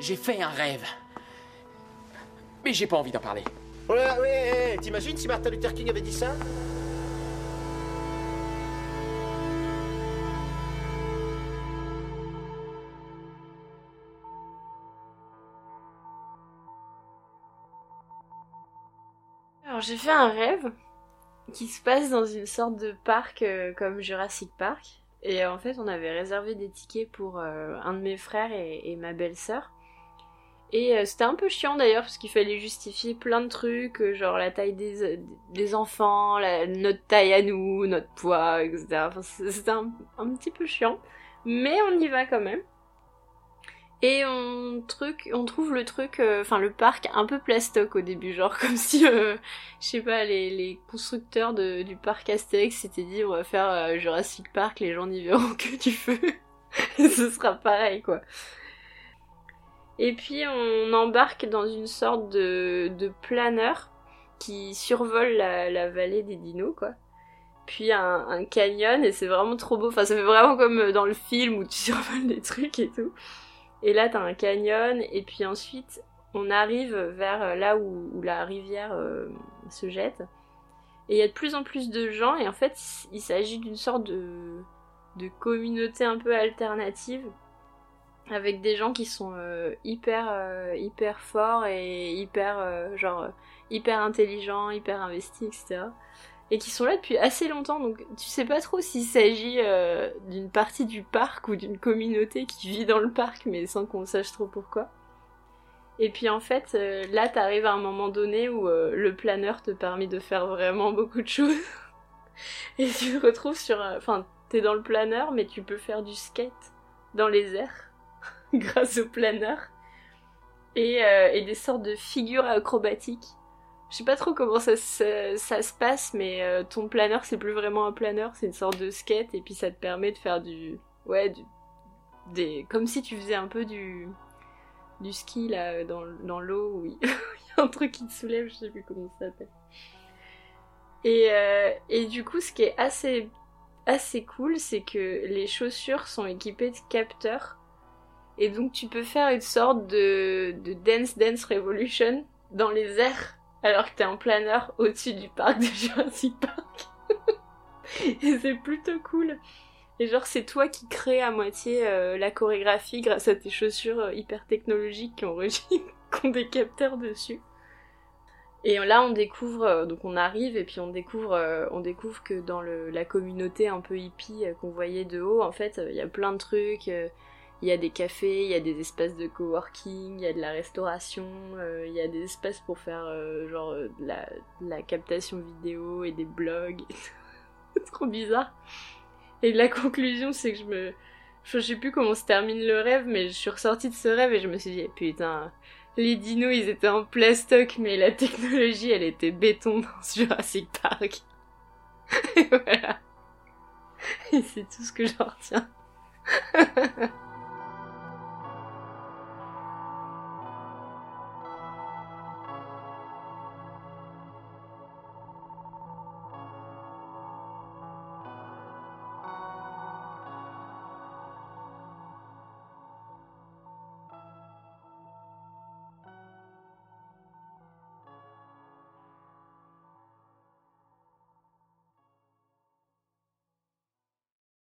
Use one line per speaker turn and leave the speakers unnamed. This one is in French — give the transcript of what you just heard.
J'ai fait un rêve. Mais j'ai pas envie d'en parler.
Ouais, ouais, ouais, t'imagines si Martin Luther King avait dit ça?
Alors j'ai fait un rêve qui se passe dans une sorte de parc euh, comme Jurassic Park. Et en fait, on avait réservé des tickets pour euh, un de mes frères et, et ma belle-sœur. Et euh, c'était un peu chiant d'ailleurs parce qu'il fallait justifier plein de trucs, euh, genre la taille des, des enfants, la- notre taille à nous, notre poids, etc. Enfin, c'était un, un petit peu chiant. Mais on y va quand même. Et on, truc, on trouve le truc, euh, enfin le parc un peu plastoc au début, genre comme si, euh, je sais pas, les, les constructeurs de, du parc Astérix s'étaient dit on va faire euh, Jurassic Park, les gens n'y verront que du feu. Ce sera pareil quoi. Et puis on embarque dans une sorte de, planeur qui survole la, vallée des dinos quoi. Puis un, canyon et c'est vraiment trop beau. Enfin ça fait vraiment comme dans le film où tu survoles des trucs et tout. Et là t'as un canyon et puis ensuite on arrive vers là où, la rivière euh, se jette. Et il y a de plus en plus de gens et en fait il s'agit d'une sorte de communauté un peu alternative avec des gens qui sont euh, hyper euh, hyper forts et hyper euh, genre hyper intelligents, hyper investis, etc. Et qui sont là depuis assez longtemps, donc tu sais pas trop s'il s'agit d'une partie du parc ou d'une communauté qui vit dans le parc, mais sans qu'on sache trop pourquoi. Et puis en fait, là t'arrives à un moment donné où le planeur te permet de faire vraiment beaucoup de choses. Et tu te retrouves sur... Enfin, t'es dans le planeur, mais tu peux faire du skate dans les airs grâce au planeur. Et, euh, et des sortes de figures acrobatiques. Je sais pas trop comment ça, ça se passe, mais euh, ton planeur, c'est plus vraiment un planeur, c'est une sorte de skate, et puis ça te permet de faire du... Ouais, du... Des... Comme si tu faisais un peu du... Du ski, là, dans, dans l'eau, où il il y a un truc qui te soulève, je sais plus comment ça s'appelle. Et, euh, et du coup, ce qui est assez, assez cool, c'est que les chaussures sont équipées de capteurs. Et donc, tu peux faire une sorte de, de Dance Dance Revolution dans les airs, alors que t'es en planeur au-dessus du parc de Jurassic Park. et c'est plutôt cool. Et genre, c'est toi qui crée à moitié euh, la chorégraphie grâce à tes chaussures euh, hyper technologiques qui ont, qui des capteurs dessus. Et là, on découvre, euh, donc on arrive et puis on découvre, on découvre que dans la communauté un peu hippie qu'on voyait de haut, en fait, il y a plein de trucs. Il y a des cafés, il y a des espaces de coworking, il y a de la restauration, euh, il y a des espaces pour faire euh, genre euh, de la, de la captation vidéo et des blogs. C'est trop bizarre. Et la conclusion, c'est que je me, je sais plus comment se termine le rêve, mais je suis ressortie de ce rêve et je me suis dit, putain, les dinos, ils étaient en plastoc, mais la technologie, elle était béton dans Jurassic Park. Et voilà. Et c'est tout ce que j'en retiens.